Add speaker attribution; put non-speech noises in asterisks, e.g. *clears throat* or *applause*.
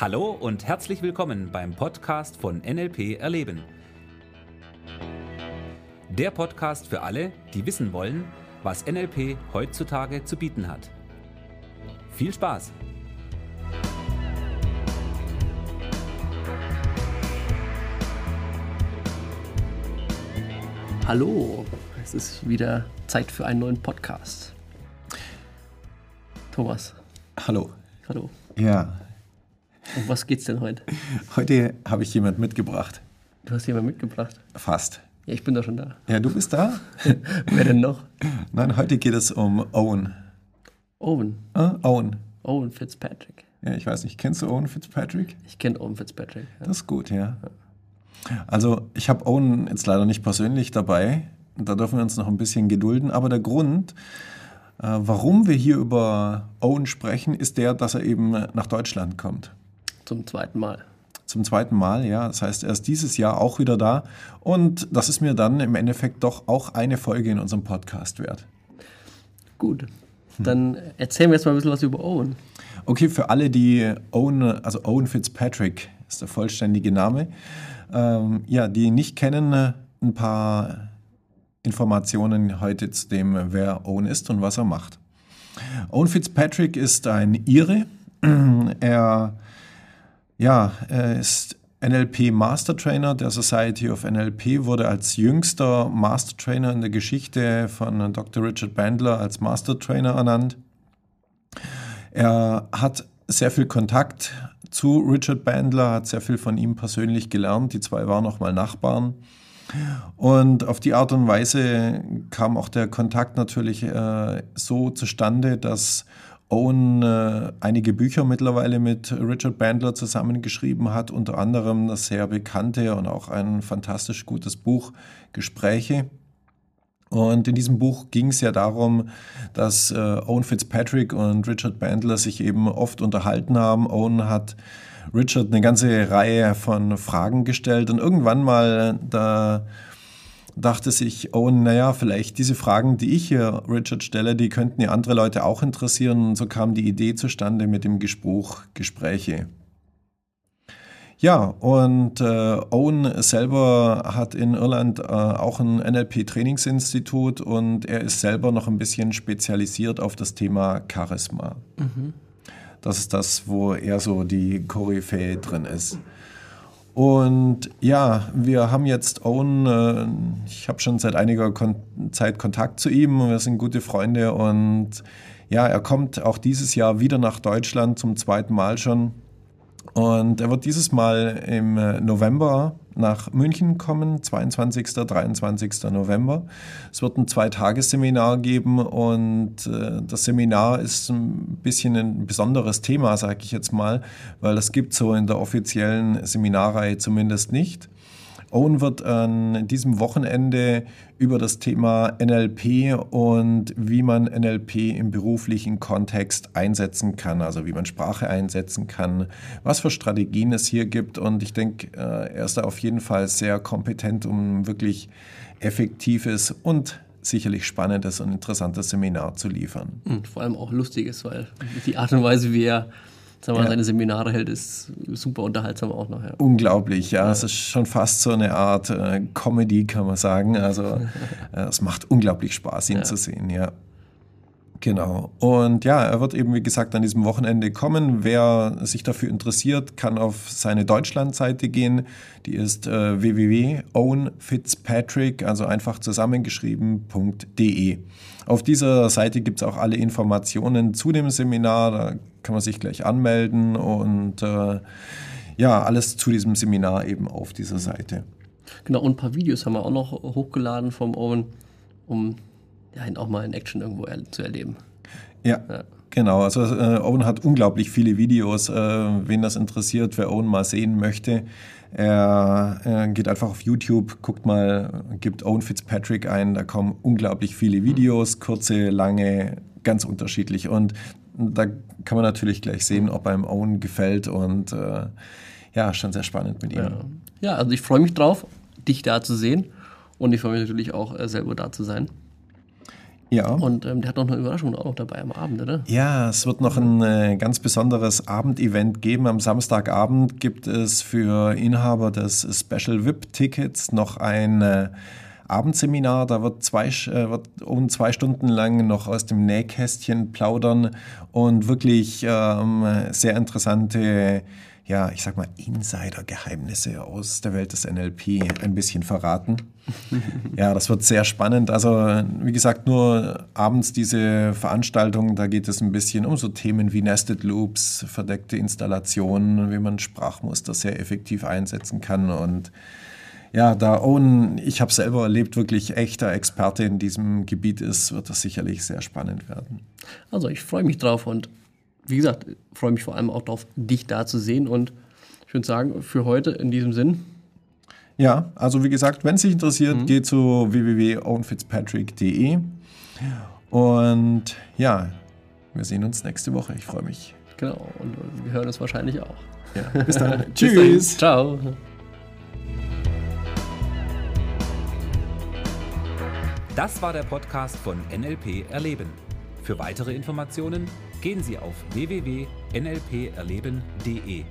Speaker 1: Hallo und herzlich willkommen beim Podcast von NLP Erleben. Der Podcast für alle, die wissen wollen, was NLP heutzutage zu bieten hat. Viel Spaß!
Speaker 2: Hallo, es ist wieder Zeit für einen neuen Podcast. Thomas.
Speaker 3: Hallo.
Speaker 2: Hallo.
Speaker 3: Ja,
Speaker 2: um was geht's denn heute?
Speaker 3: Heute habe ich jemand mitgebracht.
Speaker 2: Du hast jemand mitgebracht?
Speaker 3: Fast.
Speaker 2: Ja, ich bin doch schon da.
Speaker 3: Ja, du bist da? *laughs*
Speaker 2: Wer denn noch?
Speaker 3: Nein, heute geht es um Owen.
Speaker 2: Owen?
Speaker 3: Äh, Owen.
Speaker 2: Owen Fitzpatrick.
Speaker 3: Ja, ich weiß nicht. Kennst du Owen Fitzpatrick?
Speaker 2: Ich kenne Owen Fitzpatrick.
Speaker 3: Ja. Das ist gut, ja. Also, ich habe Owen jetzt leider nicht persönlich dabei. Da dürfen wir uns noch ein bisschen gedulden. Aber der Grund, äh, warum wir hier über Owen sprechen, ist der, dass er eben nach Deutschland kommt.
Speaker 2: Zum zweiten Mal.
Speaker 3: Zum zweiten Mal, ja. Das heißt, er ist dieses Jahr auch wieder da. Und das ist mir dann im Endeffekt doch auch eine Folge in unserem Podcast wert.
Speaker 2: Gut. Dann erzählen wir jetzt mal ein bisschen was über Owen.
Speaker 3: Okay, für alle, die Owen, also Owen Fitzpatrick ist der vollständige Name, ähm, ja, die nicht kennen, ein paar Informationen heute zu dem, wer Owen ist und was er macht. Owen Fitzpatrick ist ein Ire. *clears throat* Er ja, er ist NLP Master Trainer der Society of NLP, wurde als jüngster Master Trainer in der Geschichte von Dr. Richard Bandler als Master Trainer ernannt. Er hat sehr viel Kontakt zu Richard Bandler, hat sehr viel von ihm persönlich gelernt. Die zwei waren noch mal Nachbarn. Und auf die Art und Weise kam auch der Kontakt natürlich äh, so zustande, dass Owen äh, einige Bücher mittlerweile mit Richard Bandler zusammengeschrieben hat, unter anderem das sehr bekannte und auch ein fantastisch gutes Buch Gespräche. Und in diesem Buch ging es ja darum, dass äh, Owen Fitzpatrick und Richard Bandler sich eben oft unterhalten haben. Owen hat Richard eine ganze Reihe von Fragen gestellt und irgendwann mal da dachte sich Owen, naja, vielleicht diese Fragen, die ich hier Richard stelle, die könnten ja andere Leute auch interessieren. Und so kam die Idee zustande mit dem Gespruch Gespräche. Ja, und äh, Owen selber hat in Irland äh, auch ein NLP-Trainingsinstitut und er ist selber noch ein bisschen spezialisiert auf das Thema Charisma. Mhm. Das ist das, wo er so die Koryphäe drin ist. Und ja, wir haben jetzt Owen, äh, ich habe schon seit einiger Kon Zeit Kontakt zu ihm, wir sind gute Freunde und ja, er kommt auch dieses Jahr wieder nach Deutschland zum zweiten Mal schon. Und er wird dieses Mal im äh, November nach München kommen, 22. 23. November. Es wird ein Zweitagesseminar geben und äh, das Seminar ist ein bisschen ein besonderes Thema, sage ich jetzt mal, weil das gibt so in der offiziellen Seminarreihe zumindest nicht. Owen wird an diesem Wochenende über das Thema NLP und wie man NLP im beruflichen Kontext einsetzen kann, also wie man Sprache einsetzen kann, was für Strategien es hier gibt. Und ich denke, äh, er ist da auf jeden Fall sehr kompetent, um wirklich effektives und sicherlich spannendes und interessantes Seminar zu liefern.
Speaker 2: Und vor allem auch lustiges, weil die Art und Weise, wie er sagen wir, ja. seine Seminare hält, ist super unterhaltsam auch noch. Ja.
Speaker 3: Unglaublich, ja. Es ist schon fast so eine Art äh, Comedy, kann man sagen. Also *laughs* äh, es macht unglaublich Spaß, ihn zu sehen, ja. Genau. Und ja, er wird eben, wie gesagt, an diesem Wochenende kommen. Wer sich dafür interessiert, kann auf seine Deutschlandseite gehen. Die ist äh, www.ownfitzpatrick, also einfach zusammengeschrieben.de. Auf dieser Seite gibt es auch alle Informationen zu dem Seminar. Da kann man sich gleich anmelden und äh, ja, alles zu diesem Seminar eben auf dieser Seite.
Speaker 2: Genau, und ein paar Videos haben wir auch noch hochgeladen vom Owen, um ja, ihn auch mal in Action irgendwo er zu erleben.
Speaker 3: Ja. ja. Genau, also äh, Owen hat unglaublich viele Videos. Äh, wen das interessiert, wer Owen mal sehen möchte, er, er, geht einfach auf YouTube, guckt mal, gibt Owen Fitzpatrick ein, da kommen unglaublich viele Videos, kurze, lange, ganz unterschiedlich. Und da kann man natürlich gleich sehen, ob einem Owen gefällt und äh, ja, schon sehr spannend mit ihm.
Speaker 2: Ja, ja also ich freue mich drauf, dich da zu sehen und ich freue mich natürlich auch, äh, selber da zu sein. Ja. Und ähm, der hat noch eine Überraschung auch noch dabei am Abend, oder?
Speaker 3: Ja, es wird noch ein äh, ganz besonderes Abendevent geben. Am Samstagabend gibt es für Inhaber des Special VIP-Tickets noch ein äh, Abendseminar. Da wird, zwei, äh, wird um zwei Stunden lang noch aus dem Nähkästchen plaudern und wirklich ähm, sehr interessante ja, ich sag mal, Insider-Geheimnisse aus der Welt des NLP ein bisschen verraten. ja, das wird sehr spannend. Also, wie gesagt, nur abends diese Veranstaltung, da geht es ein bisschen um so Themen wie Nested Loops, verdeckte Installationen, wie man Sprachmuster sehr effektiv einsetzen kann und ja, da Owen, ich habe selber erlebt, wirklich echter Experte in diesem Gebiet ist, wird das sicherlich sehr spannend werden.
Speaker 2: Also ich freue mich drauf und wie gesagt, freue mich vor allem auch darauf, dich da zu sehen. Und ich würde sagen, für heute in diesem Sinn.
Speaker 3: Ja, also wie gesagt, wenn es dich interessiert, mhm. geht zu www.owenfitzpatrick.de. Und ja, wir sehen uns nächste Woche. Ich freue mich.
Speaker 2: Genau, und wir hören uns wahrscheinlich auch.
Speaker 3: Ja, bis dann. *laughs* Tschüss.
Speaker 2: Ciao.
Speaker 1: Das war der Podcast von NLP Erleben. Für weitere Informationen gehen Sie auf www.nlperleben.de.